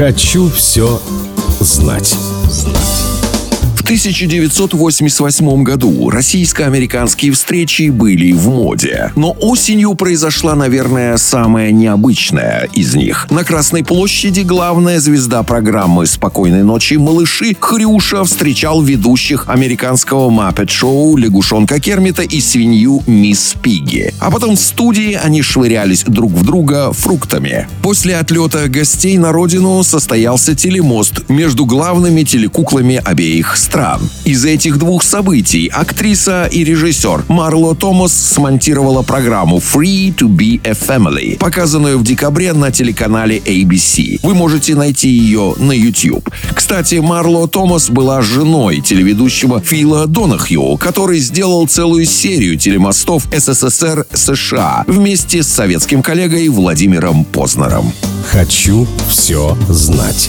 Хочу все знать. 1988 году российско-американские встречи были в моде. Но осенью произошла, наверное, самая необычная из них. На Красной площади главная звезда программы «Спокойной ночи, малыши» Хрюша встречал ведущих американского маппет-шоу лягушонка Кермита и свинью Мисс Пигги. А потом в студии они швырялись друг в друга фруктами. После отлета гостей на родину состоялся телемост между главными телекуклами обеих стран стран. Из этих двух событий актриса и режиссер Марло Томас смонтировала программу Free to be a Family, показанную в декабре на телеканале ABC. Вы можете найти ее на YouTube. Кстати, Марло Томас была женой телеведущего Фила Донахью, который сделал целую серию телемостов СССР США вместе с советским коллегой Владимиром Познером. Хочу все знать.